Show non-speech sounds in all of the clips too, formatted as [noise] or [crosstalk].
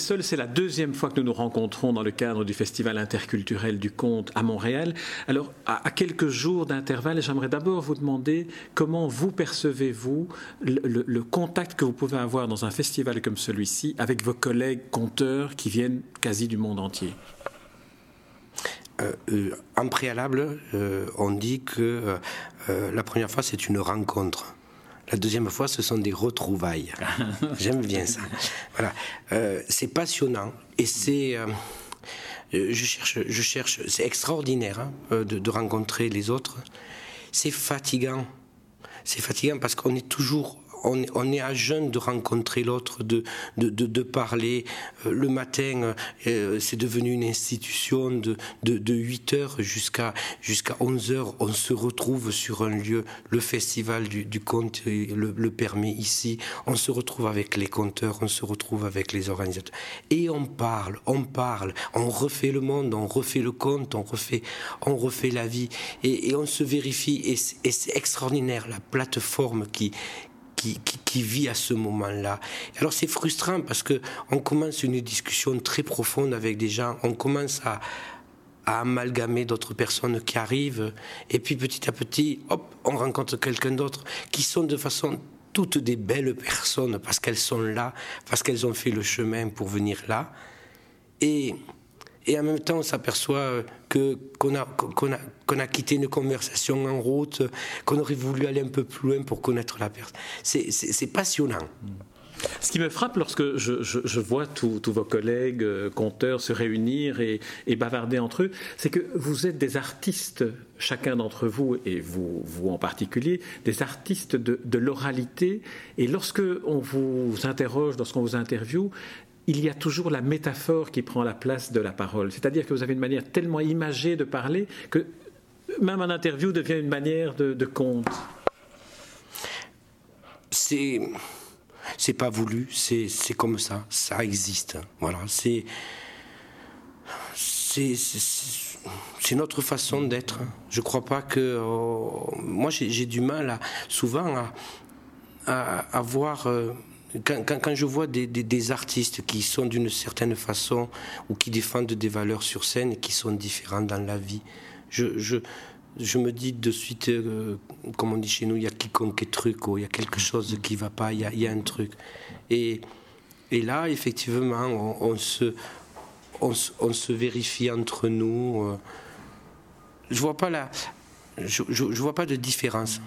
Delsol, c'est la deuxième fois que nous nous rencontrons dans le cadre du Festival interculturel du conte à Montréal. Alors, à, quelques jours d'intervalle, j'aimerais d'abord vous demander comment vous percevez-vous le, contact que vous pouvez avoir dans un festival comme celui-ci avec vos collègues conteurs qui viennent quasi du monde entier? Euh, euh, en préalable, euh, on dit que la première fois, c'est une rencontre. La deuxième fois, ce sont des retrouvailles. [laughs] J'aime bien ça. Voilà. Euh, c'est passionnant et c'est. Euh, je cherche, je cherche. C'est extraordinaire hein, de, de, rencontrer les autres. C'est fatigant. C'est fatigant parce qu'on est toujours on, est à jeune de rencontrer l'autre, de, de, parler. Euh, le matin, euh, c'est devenu une institution de, de, 8 heures jusqu'à jusqu'à 11 heures. On se retrouve sur un lieu, le festival du, du conte le, le, permet ici. On se retrouve avec les conteurs, on se retrouve avec les organisateurs. Et on parle, on parle, on refait le monde, on refait le conte, on refait, on refait la vie. Et, on se vérifie. Et c'est extraordinaire, la plateforme qui, qui, vit à ce moment-là. Alors c'est frustrant parce que on commence une discussion très profonde avec des gens, on commence à, amalgamer d'autres personnes qui arrivent, et puis petit à petit, hop, on rencontre quelqu'un d'autre qui sont de façon toutes des belles personnes parce qu'elles sont là, parce qu'elles ont fait le chemin pour venir là. Et et en même temps on s'aperçoit qu'on a qu'on a qu'on a quitté une conversation en route, qu'on aurait voulu aller un peu plus loin pour connaître la personne. C'est passionnant. Ce qui me frappe lorsque je, vois tous vos collègues euh, conteurs se réunir et, bavarder entre eux, c'est que vous êtes des artistes, chacun d'entre vous, et vous, en particulier, des artistes de, de l'oralité. Et lorsque on vous interroge, lorsqu'on vous interviewe, il y a toujours la métaphore qui prend la place de la parole. C'est-à-dire que vous avez une manière tellement imagée de parler que même un interview devient une manière de, conte. C'est c'est pas voulu, c'est comme ça, ça existe. Voilà, c'est c'est notre façon d'être. Je crois pas que euh, moi j'ai du mal souvent à, à, voir euh, quand, je vois des, artistes qui sont d'une certaine façon ou qui défendent des valeurs sur scène et qui sont différents dans la vie, je, me dis de suite, euh, comme on dit chez nous, il y a quiconque est truc, il y a quelque chose qui va pas, il y a, un truc. Et, là, effectivement, on, se, vérifie entre nous. Euh. je vois je, je vois pas de différence.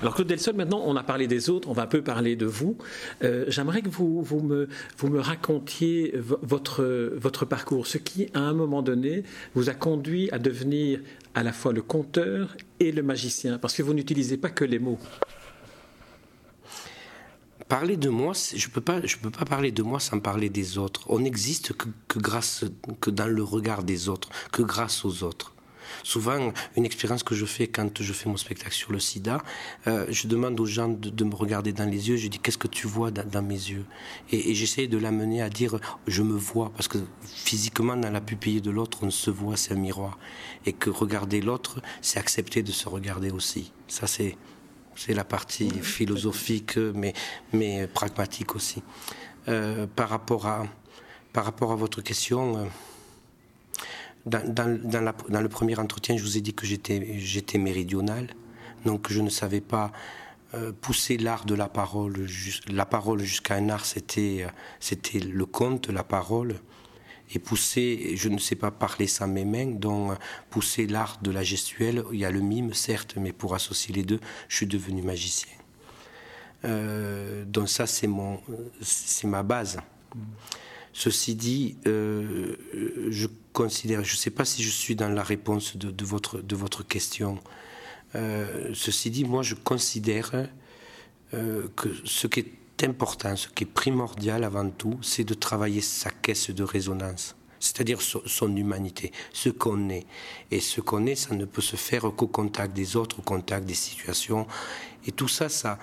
Alors Claude Delsol, maintenant on a parlé des autres, on va un peu parler de vous. Euh, j'aimerais que vous, vous, me, racontiez votre, parcours, ce qui à un moment donné vous a conduit à devenir à la fois le conteur et le magicien, parce que vous n'utilisez pas que les mots. Parler de moi, je ne peux, pas, parler de moi sans parler des autres. On n'existe que, grâce, que dans le regard des autres, que grâce aux autres. Souvent, une expérience que je fais quand je fais mon spectacle sur le sida, euh, je demande aux gens de, me regarder dans les yeux, je dis qu'est-ce que tu vois dans, mes yeux? Et, j'essaie de l'amener à dire je me vois, parce que physiquement, dans la pupille de l'autre, on se voit, c'est un miroir. Et que regarder l'autre, c'est accepter de se regarder aussi. Ça, c'est. C'est la partie philosophique, mais, mais pragmatique aussi. Euh, par, rapport à, par rapport à votre question, euh, dans, le premier entretien, je vous ai dit que j'étais méridional, donc je ne savais pas euh, pousser l'art de la parole. La parole jusqu'à un art, c'était c'était le conte, la parole. Et pousser, je ne sais pas parler sans mes mains, donc pousser l'art de la gestuelle, il y a le mime, certes, mais pour associer les deux, je suis devenu magicien. Euh, donc ça, c'est c'est ma base. Ceci dit, euh, je considère, je ne sais pas si je suis dans la réponse de, votre, de votre question. Euh, ceci dit, moi, je considère euh, que ce qui est important, ce qui est primordial avant tout, c'est de travailler sa caisse de résonance c'est-à-dire son, humanité, ce qu'on est. Et ce qu'on est, ça ne peut se faire qu'au contact des autres, au contact des situations. Et tout ça, ça,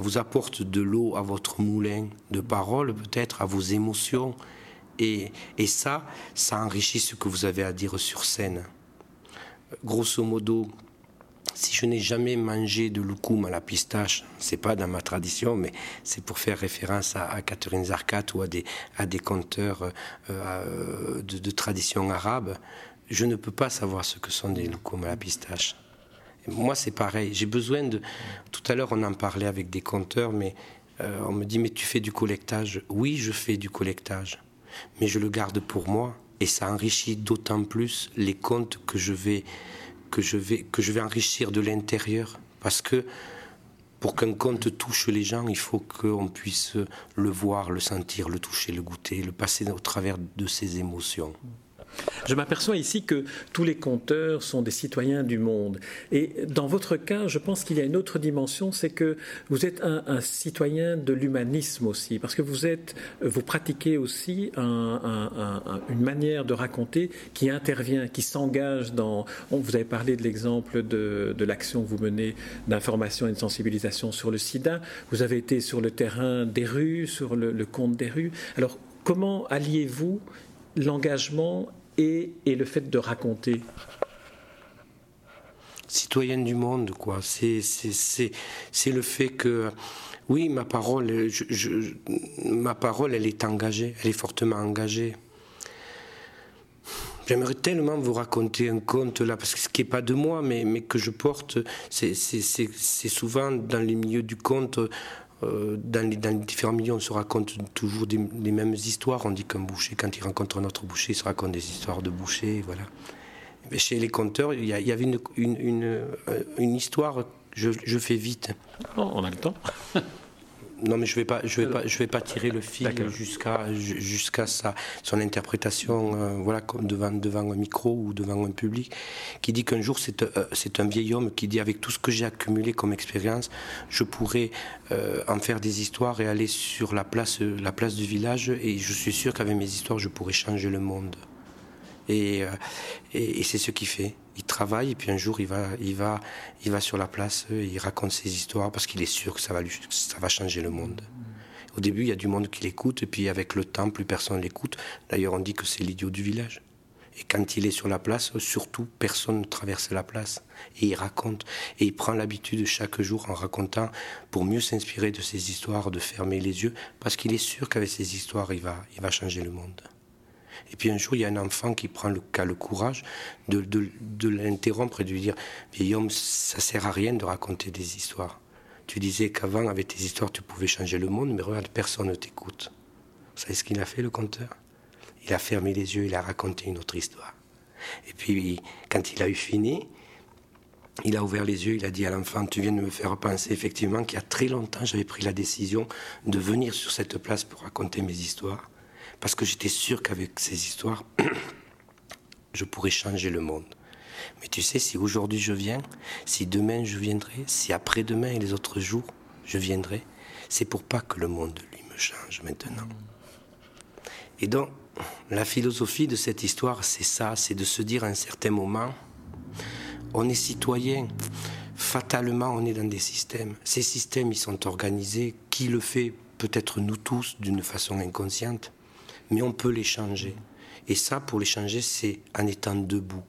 vous apporte de l'eau à votre moulin de paroles, peut-être, à vos émotions. Et, ça, ça enrichit ce que vous avez à dire sur scène. Grosso modo, si je n'ai jamais mangé de loukoum à la pistache, c'est pas dans ma tradition, mais c'est pour faire référence à, Catherine Zarkat ou à des, conteurs euh, euh, de, tradition arabe, je ne peux pas savoir ce que sont des loukoum à la pistache. Moi, c'est pareil. J'ai besoin de. Tout à l'heure, on en parlait avec des conteurs, mais euh, on me dit Mais tu fais du collectage Oui, je fais du collectage, mais je le garde pour moi et ça enrichit d'autant plus les contes que je vais que je vais, que je vais enrichir de l'intérieur. Parce que pour qu'un conte touche les gens, il faut qu'on puisse le voir, le sentir, le toucher, le goûter, le passer au travers de ses émotions. Je m'aperçois ici que tous les conteurs sont des citoyens du monde. Et dans votre cas, je pense qu'il y a une autre dimension, c'est que vous êtes un, citoyen de l'humanisme aussi, parce que vous êtes, vous pratiquez aussi une manière de raconter qui intervient, qui s'engage dans. Vous avez parlé de l'exemple de, l'action que vous menez d'information et de sensibilisation sur le SIDA. Vous avez été sur le terrain des rues, sur le, le compte des rues. Alors, comment alliez-vous l'engagement et, le fait de raconter Citoyenne du monde, quoi. C'est le fait que, oui, ma parole, ma parole, elle est engagée, elle est fortement engagée. J'aimerais tellement vous raconter un conte là, parce que ce qui n'est pas de moi, mais, mais que je porte, c'est souvent dans les milieux du conte, euh, dans, les, différents milieux, on se raconte toujours les mêmes histoires. On dit qu'un boucher, quand il rencontre un autre boucher, il se raconte des histoires de boucher. Voilà. Mais chez les conteurs, il y, avait une, une, euh, histoire. Je, je, fais vite. Oh, on a le temps. [laughs] Non, mais je vais pas, je vais pas, je vais pas tirer le fil jusqu'à jusqu'à sa son interprétation, euh, voilà, comme devant devant un micro ou devant un public, qui dit qu'un jour c'est euh, c'est un vieil homme qui dit avec tout ce que j'ai accumulé comme expérience, je pourrais euh, en faire des histoires et aller sur la place la place du village et je suis sûr qu'avec mes histoires je pourrais changer le monde. Et, et, c'est ce qu'il fait il travaille et puis un jour il va, il va, il va sur la place, il raconte ses histoires parce qu'il est sûr que ça va, ça va changer le monde. Au début, il y a du monde qui l'écoute et puis avec le temps, plus personne l'écoute. D'ailleurs, on dit que c'est l'idiot du village. Et quand il est sur la place, surtout, personne ne traverse la place. Et il raconte. Et il prend l'habitude chaque jour en racontant pour mieux s'inspirer de ses histoires, de fermer les yeux, parce qu'il est sûr qu'avec ses histoires, il va, il va changer le monde. Et puis un jour, il y a un enfant qui prend le, le courage de, de, l'interrompre et de lui dire Vieil homme, ça sert à rien de raconter des histoires. Tu disais qu'avant, avec tes histoires, tu pouvais changer le monde, mais regarde, personne ne t'écoute. Vous savez ce qu'il a fait, le conteur? Il a fermé les yeux, il a raconté une autre histoire. Et puis, quand il a eu fini, il a ouvert les yeux, il a dit à l'enfant, tu viens de me faire penser effectivement qu'il y a très longtemps, j'avais pris la décision de venir sur cette place pour raconter mes histoires parce que j'étais sûr qu'avec ces histoires, [clears throat] je pourrais changer le monde. Mais tu sais, si aujourd'hui je viens, si demain je viendrai, si après-demain et les autres jours je viendrai, c'est pour pas que le monde, lui, me change maintenant. Et donc, la philosophie de cette histoire, c'est ça, c'est de se dire à un certain moment, on est citoyen, fatalement on est dans des systèmes. Ces systèmes, ils sont organisés, qui le fait Peut-être nous tous d'une façon inconsciente mais on peut les changer. Et ça, pour les changer, c'est en étant debout.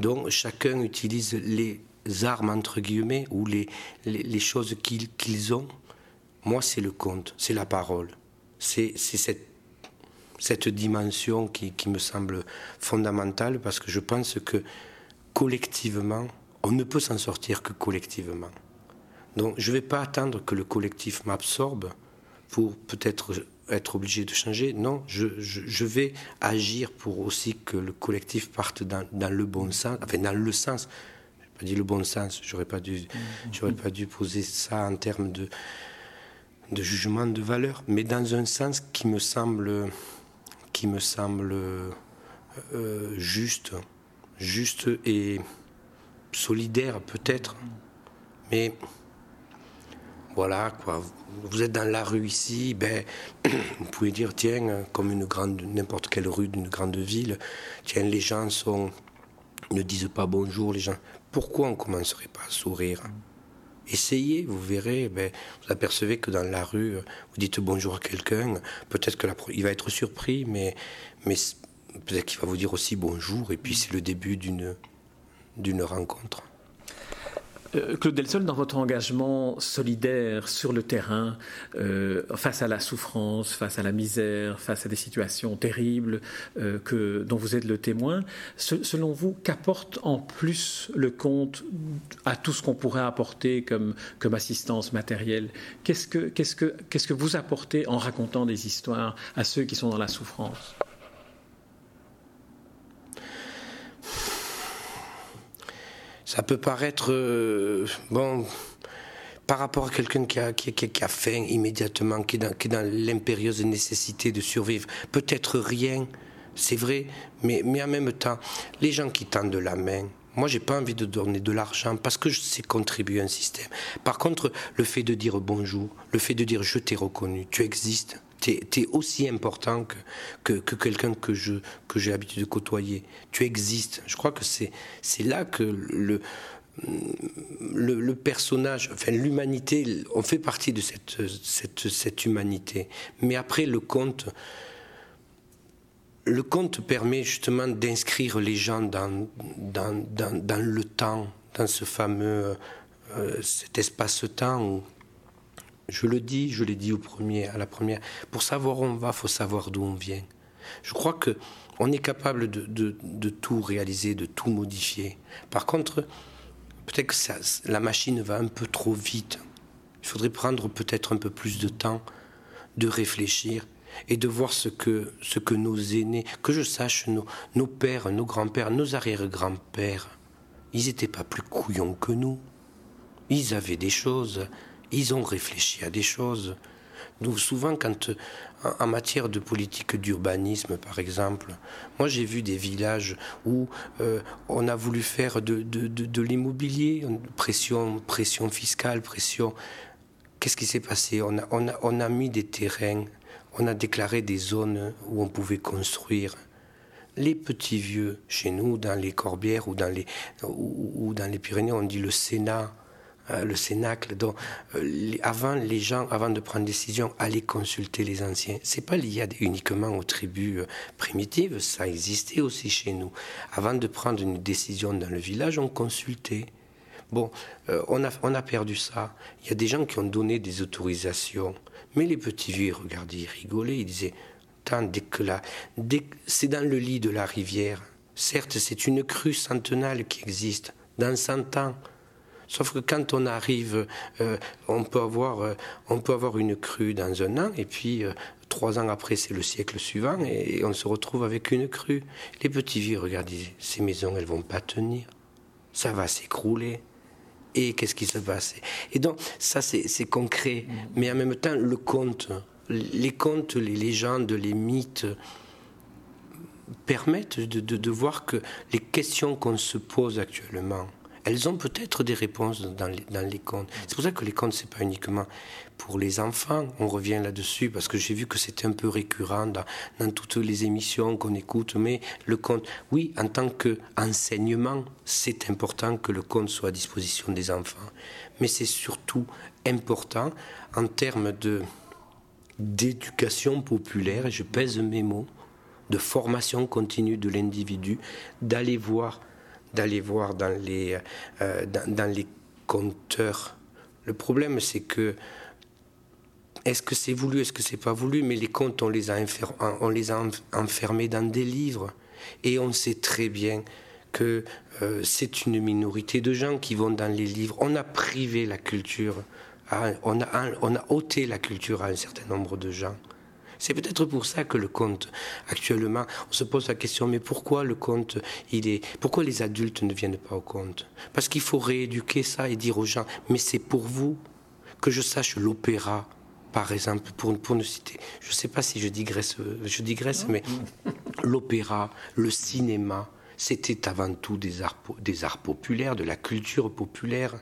Donc chacun utilise les armes, entre guillemets, ou les, les, choses qu'ils ont. Moi, c'est le conte, c'est la parole. C'est cette, cette dimension qui, qui me semble fondamentale parce que je pense que collectivement, on ne peut s'en sortir que collectivement. Donc je ne vais pas attendre que le collectif m'absorbe pour peut-être être obligé de changer. Non, je, je, vais agir pour aussi que le collectif parte dans, dans le bon sens, enfin dans le sens. Je pas dit le bon sens. J'aurais pas dû, mm-hmm. j'aurais pas dû poser ça en termes de de jugement de valeur, mais dans un sens qui me semble, qui me semble euh, juste, juste et solidaire peut-être, mais voilà, quoi. Vous êtes dans la rue ici, ben, [clears throat] vous pouvez dire, tiens, comme une grande, n'importe quelle rue d'une grande ville, tiens, les gens sont, ne disent pas bonjour, les gens. Pourquoi on ne commencerait pas à sourire? Essayez, vous verrez, ben, vous apercevez que dans la rue, vous dites bonjour à quelqu'un, peut-être qu'il va être surpris, mais, mais peut-être qu'il va vous dire aussi bonjour, et puis c'est le début d'une, d'une rencontre. Euh, Claude Delsol, dans votre engagement solidaire sur le terrain, euh, face à la souffrance, face à la misère, face à des situations terribles euh, que, dont vous êtes le témoin, selon vous, qu'apporte en plus le conte à tout ce qu'on pourrait apporter comme, assistance matérielle? Qu'est-ce que, qu'est-ce, que, qu'est-ce que vous apportez en racontant des histoires à ceux qui sont dans la souffrance? Ça peut paraître euh, bon par rapport à quelqu'un qui a, faim immédiatement, qui est dans, l'impérieuse nécessité de survivre. Peut-être rien, c'est vrai, mais, mais en même temps, les gens qui tendent la main, moi, j'ai pas envie de donner de l'argent parce que je sais contribuer à un système. Par contre, le fait de dire bonjour, le fait de dire je t'ai reconnu, tu existes, tu es, aussi important que, que, quelqu'un que je que j'ai l'habitude de côtoyer. Tu existes. Je crois que c'est là que le, le, personnage, enfin l'humanité, on fait partie de cette, cette, cette humanité. Mais après, le conte, le conte permet justement d'inscrire les gens dans, dans, dans, dans, le temps, dans ce fameux euh, cet espace-temps où je le dis, je l'ai dit au premier, à la première. Pour savoir où on va, faut savoir d'où on vient. Je crois que on est capable de, tout réaliser, de tout modifier. Par contre, peut-être que la machine va un peu trop vite. Il faudrait prendre peut-être un peu plus de temps, de réfléchir et de voir ce que, ce que nos aînés, que je sache, nos, nos pères, nos grands-pères, nos arrière-grands-pères, ils n'étaient pas plus couillons que nous. Ils avaient des choses ils ont réfléchi à des choses. Souvent, quand, en matière de politique d'urbanisme, par exemple, moi j'ai vu des villages où euh, on a voulu faire de, l'immobilier, pression, pression fiscale, pression. Qu'est-ce qui s'est passé? On a, mis des terrains, on a déclaré des zones où on pouvait construire les petits vieux, chez nous, dans les Corbières ou dans les Pyrénées, on dit le Sénat. Euh, le Cénacle. Donc, euh, avant, les gens, avant de prendre décision, allaient consulter les anciens. C'est pas lié uniquement aux tribus euh, primitives, ça existait aussi chez nous. Avant de prendre une décision dans le village, on consultait. Bon, on, a, on a perdu ça. Il y a des gens qui ont donné des autorisations. Mais les petits vieux, regardez, ils rigolaient. Ils disaient, dès que la, c'est dans le lit de la rivière. Certes, c'est une crue centenale qui existe. Dans 100 ans, Sauf que quand on arrive, euh, on, peut avoir, euh, on peut avoir une crue dans un an, et puis euh, trois ans après, c'est le siècle suivant, et, on se retrouve avec une crue. Les petits vieux, regardez, ces maisons, elles vont pas tenir. Ça va s'écrouler. Et qu'est-ce qui se passe? Et donc, ça, c'est concret. Mais en même temps, le conte, les contes, les légendes, les mythes permettent de, de voir que les questions qu'on se pose actuellement, elles ont peut-être des réponses dans les, dans les contes. C'est pour ça que les contes, c'est pas uniquement pour les enfants. On revient là-dessus parce que j'ai vu que c'était un peu récurrent dans, toutes les émissions qu'on écoute. Mais le conte, oui, en tant qu'enseignement, c'est important que le conte soit à disposition des enfants. Mais c'est surtout important en termes d'éducation populaire, et je pèse mes mots, de formation continue de l'individu, d'aller voir d'aller voir dans les, euh, dans, les compteurs. Le problème, c'est que est-ce que c'est voulu, est-ce que c'est pas voulu, mais les comptes, on les, a on enfermés dans des livres. Et on sait très bien que euh, c'est une minorité de gens qui vont dans les livres. On a privé la culture, on a ôté la culture à un certain nombre de gens. C'est peut-être pour ça que le conte, actuellement, on se pose la question, mais pourquoi le conte, il est, pourquoi les adultes ne viennent pas au conte? Parce qu'il faut rééduquer ça et dire aux gens, mais c'est pour vous que je sache l'opéra, par exemple, pour, ne citer, je ne sais pas si je digresse, je digresse, mais l'opéra, le cinéma, c'était avant tout des arts populaires, de la culture populaire.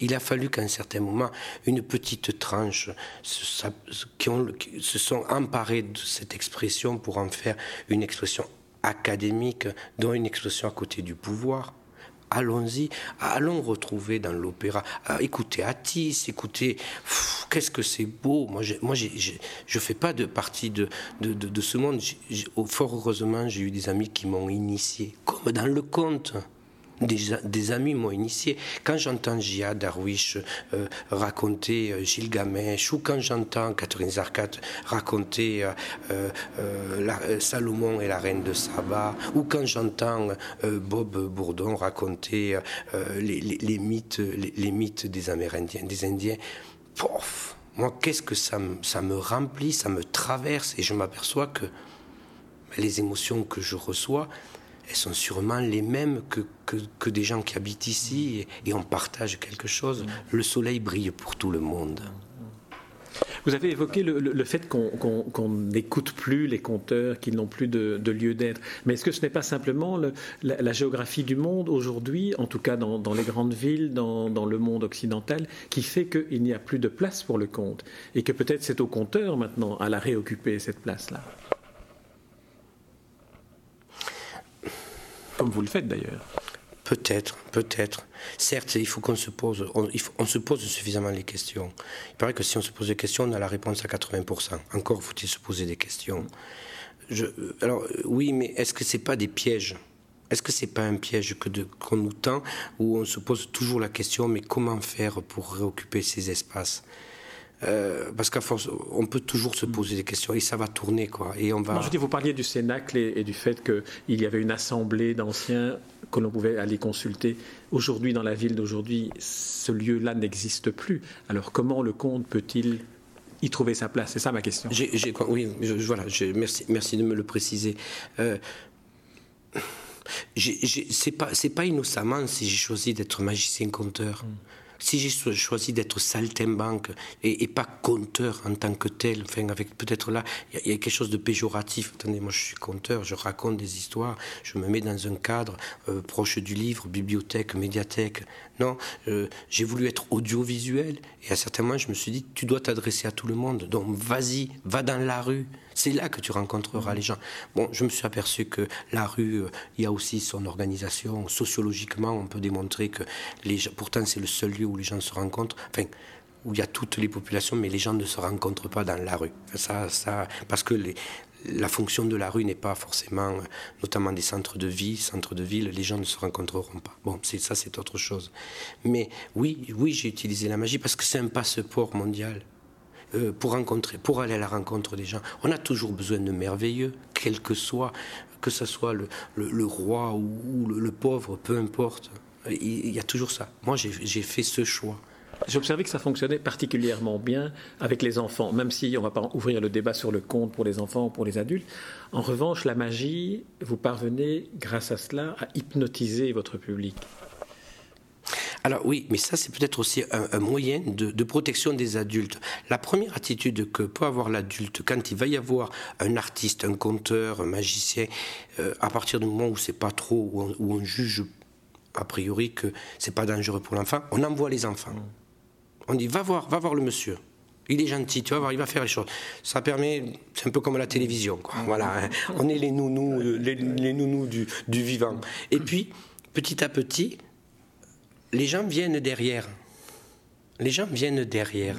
Il a fallu qu'à un certain moment, une petite tranche se, qui sont emparés de cette expression pour en faire une expression académique, dont une expression à côté du pouvoir. Allons-y, allons retrouver dans l'opéra. Ah, écoutez Atis, écoutez, qu'est-ce que c'est beau. Moi, je ne fais pas de partie de ce monde. Fort heureusement, j'ai eu des amis qui m'ont initié, comme dans le conte des, amis m'ont initié. Quand j'entends Gia Darwish euh, raconter euh, Gilgamesh, ou quand j'entends Catherine Zarkat raconter euh, Salomon et la reine de Saba, ou quand j'entends Bob Bourdon raconter les, mythes, des Amérindiens, des Indiens, pof, moi, qu'est-ce que ça ça me remplit, ça me traverse, et je m'aperçois que les émotions que je reçois, elles sont sûrement les mêmes que, que, des gens qui habitent ici et, on partage quelque chose. Le soleil brille pour tout le monde. Vous avez évoqué le, fait qu'on n'écoute plus les compteurs, qu'ils n'ont plus de, lieu d'être. Mais est-ce que ce n'est pas simplement la, géographie du monde aujourd'hui, en tout cas dans, les grandes villes, dans, dans, le monde occidental, qui fait qu'il n'y a plus de place pour le conte Et que peut-être c'est au compteur maintenant à la réoccuper cette place-là? Comme vous le faites d'ailleurs. Peut-être, peut-être. Certes, il faut qu'on se pose, on, se pose suffisamment les questions. Il paraît que si on se pose des questions, on a la réponse à 80%. Encore faut-il se poser des questions. Je, alors oui, mais est-ce que c'est pas des pièges? Est-ce que c'est pas un piège que qu'on nous tend où on se pose toujours la question, mais comment faire pour réoccuper ces espaces? Euh, parce qu'à force, on peut toujours se poser des questions et ça va tourner. Quoi, et on va... je dis, vous parliez du Cénacle et, du fait qu'il y avait une assemblée d'anciens que l'on pouvait aller consulter. Aujourd'hui, dans la ville d'aujourd'hui, ce lieu-là n'existe plus. Alors comment le comte peut-il y trouver sa place? C'est ça ma question. oui, voilà, merci, merci de me le préciser. Euh, c'est pas, pas innocemment si j'ai choisi d'être magicien conteur. Si j'ai choisi d'être saltimbanque et, et, pas conteur en tant que tel, enfin avec peut-être là, il y, a quelque chose de péjoratif. Attendez, moi je suis conteur, je raconte des histoires, je me mets dans un cadre euh, proche du livre, bibliothèque, médiathèque. Non, euh, j'ai voulu être audiovisuel et à certains moments je me suis dit, tu dois t'adresser à tout le monde, donc vas-y, va dans la rue. C'est là que tu rencontreras les gens. Bon, je me suis aperçu que la rue, euh, il y a aussi son organisation. Sociologiquement, on peut démontrer que les pourtant c'est le seul lieu où les gens se rencontrent. Enfin, où il y a toutes les populations, mais les gens ne se rencontrent pas dans la rue. Ça, ça, parce que les, la fonction de la rue n'est pas forcément, euh, notamment des centres de vie, centres de ville, les gens ne se rencontreront pas. Bon, c'est ça, c'est autre chose. Mais oui, oui, j'ai utilisé la magie parce que c'est un passeport mondial. Euh, pour rencontrer, pour aller à la rencontre des gens. On a toujours besoin de merveilleux, quel que soit, que ce soit le, roi ou, le, pauvre, peu importe. Il, y a toujours ça. Moi, j'ai fait ce choix. J'ai observé que ça fonctionnait particulièrement bien avec les enfants, même si on ne va pas ouvrir le débat sur le conte pour les enfants ou pour les adultes. En revanche, la magie, vous parvenez, grâce à cela, à hypnotiser votre public. Alors oui, mais ça c'est peut-être aussi un, moyen de, protection des adultes. La première attitude que peut avoir l'adulte quand il va y avoir un artiste, un conteur, un magicien, euh, à partir du moment où c'est pas trop, où on, juge a priori que c'est pas dangereux pour l'enfant, on envoie les enfants. On dit va voir, va voir le monsieur. Il est gentil, tu vas voir, il va faire les choses. Ça permet, c'est un peu comme à la télévision, quoi. Voilà, hein. on est les nounous, les, nounous du, du vivant. Et puis, petit à petit, les gens viennent derrière. Les gens viennent derrière.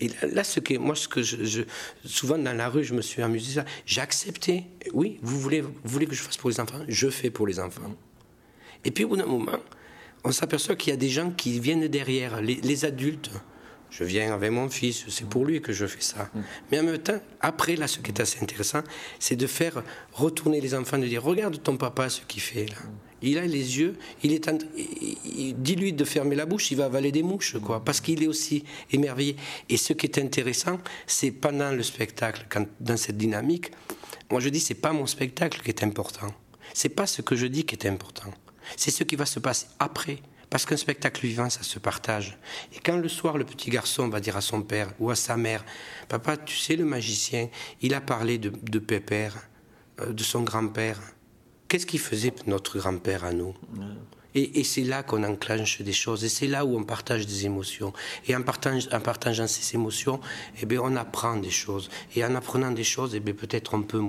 Et là, ce que, moi, ce que je, souvent dans la rue, je me suis amusé ça. J'ai accepté. Oui, vous voulez, vous voulez que je fasse pour les enfants? Je fais pour les enfants. Et puis au bout d'un moment, on s'aperçoit qu'il y a des gens qui viennent derrière, les, adultes. Je viens avec mon fils, c'est pour lui que je fais ça. Mais en même temps, après, là, ce qui est assez intéressant, c'est de faire retourner les enfants, de dire Regarde ton papa ce qu'il fait là. Il a les yeux, il est dis-lui de fermer la bouche, il va avaler des mouches, quoi, parce qu'il est aussi émerveillé. Et ce qui est intéressant, c'est pendant le spectacle, quand, dans cette dynamique, moi je dis c'est pas mon spectacle qui est important, c'est pas ce que je dis qui est important, c'est ce qui va se passer après. Parce qu'un spectacle vivant, ça se partage. Et quand le soir, le petit garçon va dire à son père ou à sa mère, Papa, tu sais, le magicien, il a parlé de, de Pépère, euh, de son grand-père. Qu'est-ce qui faisait notre grand-père à nous Et, c'est là qu'on enclenche des choses, et c'est là où on partage des émotions. Et en, en partageant ces émotions, eh bien, on apprend des choses. Et en apprenant des choses, eh peut-être on peut,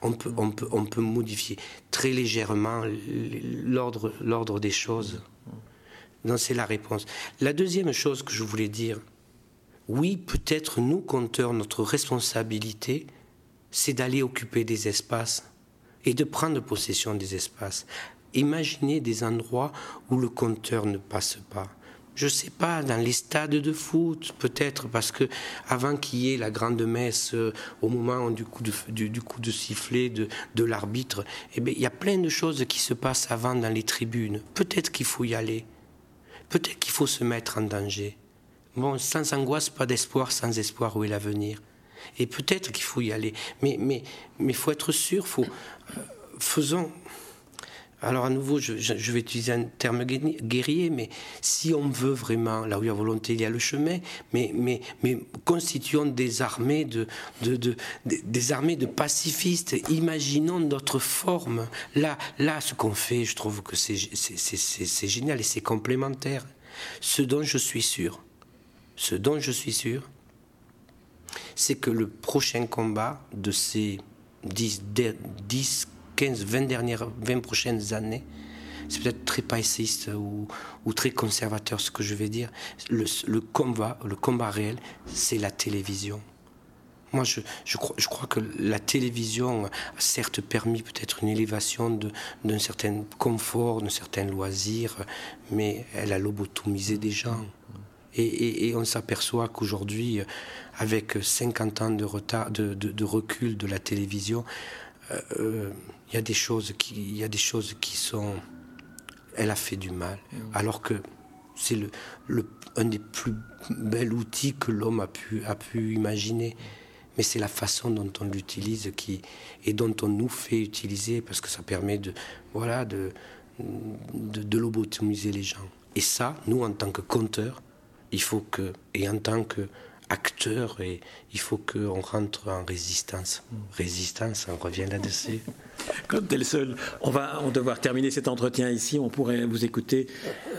on, peut, on, peut, on peut modifier très légèrement l'ordre des choses. Donc c'est la réponse. La deuxième chose que je voulais dire, oui, peut-être nous, compteurs, notre responsabilité, c'est d'aller occuper des espaces et de prendre possession des espaces. Imaginez des endroits où le compteur ne passe pas. Je ne sais pas, dans les stades de foot, peut-être, parce que avant qu'il y ait la grande messe, euh, au moment du coup de, sifflet de, l'arbitre, eh bien, il y a plein de choses qui se passent avant dans les tribunes. Peut-être qu'il faut y aller. Peut-être qu'il faut se mettre en danger. Bon, sans angoisse, pas d'espoir, sans espoir, où est l'avenir Et peut-être qu'il faut y aller. Mais il mais, mais faut être sûr, faut, euh, faisons, alors à nouveau, je, vais utiliser un terme guerrier, mais si on veut vraiment, là où il y a volonté, il y a le chemin, mais, mais, mais constituons des armées de, de, des armées de pacifistes, imaginons notre forme. Là, là ce qu'on fait, je trouve que c'est génial et c'est complémentaire. Ce dont je suis sûr, ce dont je suis sûr, c'est que le prochain combat de ces 10, 10 15, 20 dernières, 20 prochaines années, c'est peut-être très païsiste ou, très conservateur ce que je vais dire. Le, combat, le combat réel, c'est la télévision. Moi, je, crois, je, crois, que la télévision a certes permis peut-être une élévation d'un certain confort, d'un certain loisir, mais elle a lobotomisé des gens. Et, et, et on s'aperçoit qu'aujourd'hui, avec 50 ans de, retard, de, de, de recul de la télévision, euh, euh, il y a des choses qui, y a des choses qui sont, elle a fait du mal, alors que c'est le, le, un des plus bels outils que l'homme a pu, a pu imaginer. Mais c'est la façon dont on l'utilise qui et dont on nous fait utiliser parce que ça permet de voilà de de, de lobotomiser les gens. Et ça, nous en tant que compteurs, il faut que et en tant et il faut qu'on rentre en résistance. Résistance, on revient là-dessus. Comme tel seul, on va on devoir terminer cet entretien ici. On pourrait vous écouter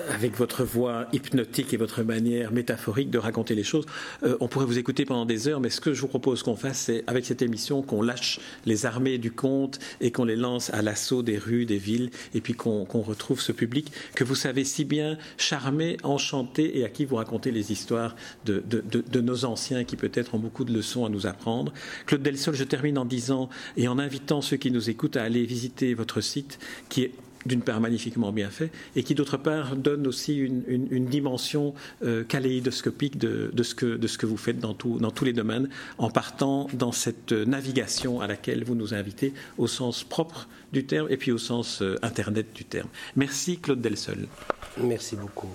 avec votre voix hypnotique et votre manière métaphorique de raconter les choses. Euh, on pourrait vous écouter pendant des heures, mais ce que je vous propose qu'on fasse, c'est avec cette émission qu'on lâche les armées du conte et qu'on les lance à l'assaut des rues, des villes, et puis qu'on retrouve ce public que vous savez si bien charmer, enchanter et à qui vous racontez les histoires de, de nos anciens qui peut-être ont beaucoup de leçons à nous apprendre. Claude Delsol, je termine en disant et en invitant ceux qui nous écoutent à aller visiter votre site qui est d'une part magnifiquement bien fait et qui d'autre part donne aussi une, dimension euh, kaléidoscopique de, ce que, vous faites dans tous les domaines en partant dans cette navigation à laquelle vous nous invitez au sens propre du terme et puis au sens euh, internet du terme. Merci Claude Delsol. Merci beaucoup.